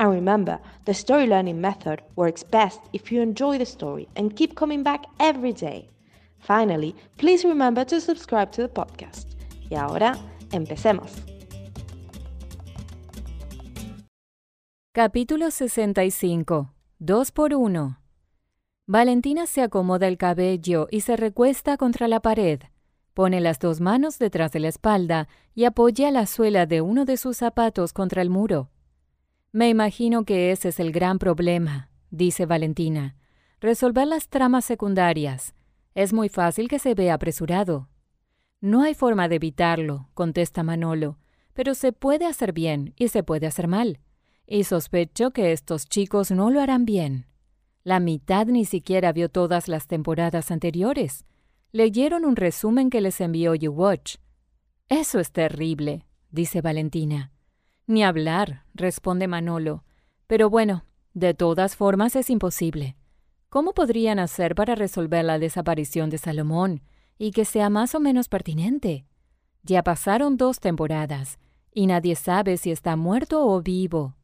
And remember, the story learning method works best if you enjoy the story and keep coming back every day. Finally, please remember to subscribe to the podcast. Y ahora, empecemos. Capítulo 65. 2 por 1. Valentina se acomoda el cabello y se recuesta contra la pared. Pone las dos manos detrás de la espalda y apoya la suela de uno de sus zapatos contra el muro. Me imagino que ese es el gran problema, dice Valentina. Resolver las tramas secundarias. Es muy fácil que se vea apresurado. No hay forma de evitarlo, contesta Manolo, pero se puede hacer bien y se puede hacer mal. Y sospecho que estos chicos no lo harán bien. La mitad ni siquiera vio todas las temporadas anteriores. Leyeron un resumen que les envió YouWatch. Eso es terrible, dice Valentina. Ni hablar, responde Manolo. Pero bueno, de todas formas es imposible. ¿Cómo podrían hacer para resolver la desaparición de Salomón y que sea más o menos pertinente? Ya pasaron dos temporadas y nadie sabe si está muerto o vivo.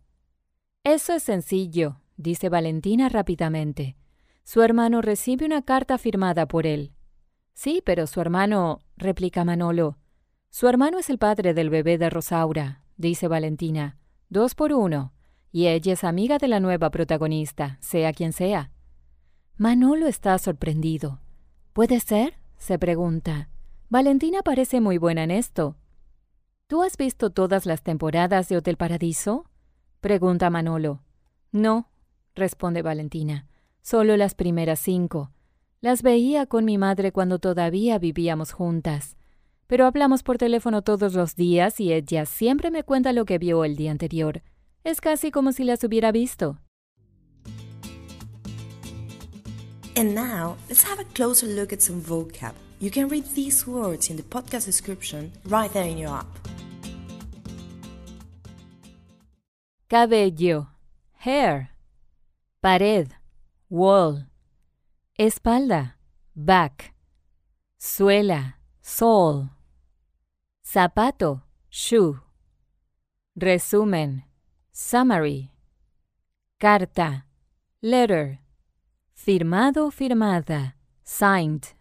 Eso es sencillo, dice Valentina rápidamente. Su hermano recibe una carta firmada por él. Sí, pero su hermano, replica Manolo. Su hermano es el padre del bebé de Rosaura, dice Valentina. Dos por uno. Y ella es amiga de la nueva protagonista, sea quien sea. Manolo está sorprendido. ¿Puede ser? se pregunta. Valentina parece muy buena en esto. ¿Tú has visto todas las temporadas de Hotel Paradiso? pregunta Manolo. No, responde Valentina. Solo las primeras cinco. Las veía con mi madre cuando todavía vivíamos juntas pero hablamos por teléfono todos los días y ella siempre me cuenta lo que vio el día anterior. Es casi como si las hubiera visto. And now, let's have a closer look at some vocab. You can read these words in the podcast description right there in your app. Cabello, hair. Pared, wall. Espalda, back. Suela, sole. Zapato, shoe. Resumen, summary. Carta, letter. Firmado, firmada, signed.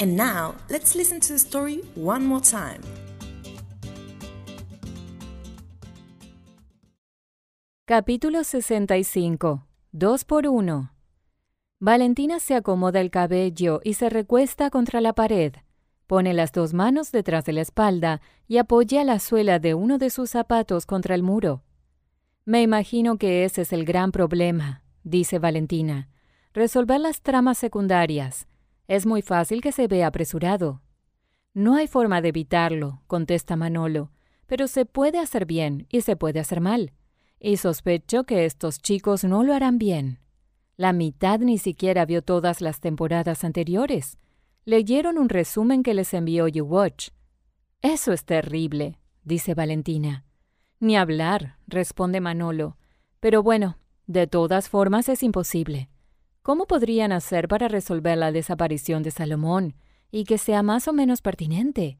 And now, let's listen to the story one more time. Capítulo 65. 2 por 1. Valentina se acomoda el cabello y se recuesta contra la pared. Pone las dos manos detrás de la espalda y apoya la suela de uno de sus zapatos contra el muro. Me imagino que ese es el gran problema, dice Valentina. Resolver las tramas secundarias. Es muy fácil que se vea apresurado. No hay forma de evitarlo, contesta Manolo, pero se puede hacer bien y se puede hacer mal. Y sospecho que estos chicos no lo harán bien. La mitad ni siquiera vio todas las temporadas anteriores. Leyeron un resumen que les envió YouWatch. Eso es terrible, dice Valentina. Ni hablar, responde Manolo. Pero bueno, de todas formas es imposible. ¿Cómo podrían hacer para resolver la desaparición de Salomón y que sea más o menos pertinente?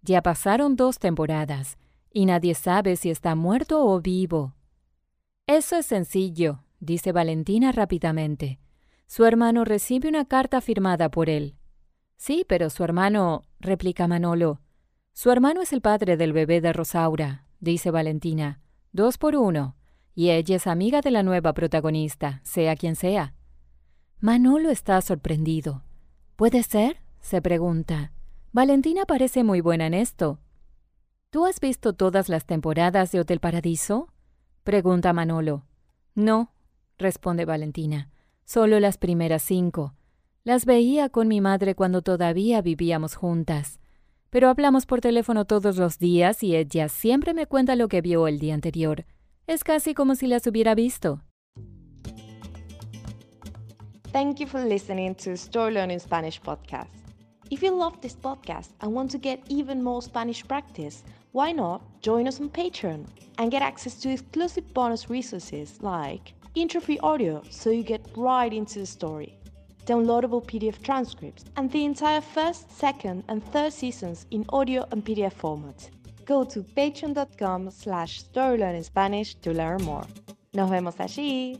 Ya pasaron dos temporadas y nadie sabe si está muerto o vivo. Eso es sencillo, dice Valentina rápidamente. Su hermano recibe una carta firmada por él. Sí, pero su hermano, replica Manolo. Su hermano es el padre del bebé de Rosaura, dice Valentina. Dos por uno. y ella es amiga de la nueva protagonista, sea quien sea. Manolo está sorprendido. ¿Puede ser? se pregunta. Valentina parece muy buena en esto. ¿Tú has visto todas las temporadas de Hotel Paradiso? pregunta Manolo. No, responde Valentina, solo las primeras cinco. Las veía con mi madre cuando todavía vivíamos juntas. Pero hablamos por teléfono todos los días y ella siempre me cuenta lo que vio el día anterior. Es casi como si las hubiera visto. Thank you for listening to Story Learning Spanish podcast. If you love this podcast and want to get even more Spanish practice, why not join us on Patreon and get access to exclusive bonus resources like intro-free audio so you get right into the story, downloadable PDF transcripts, and the entire first, second, and third seasons in audio and PDF format. Go to patreon.com slash storylearningspanish to learn more. Nos vemos allí.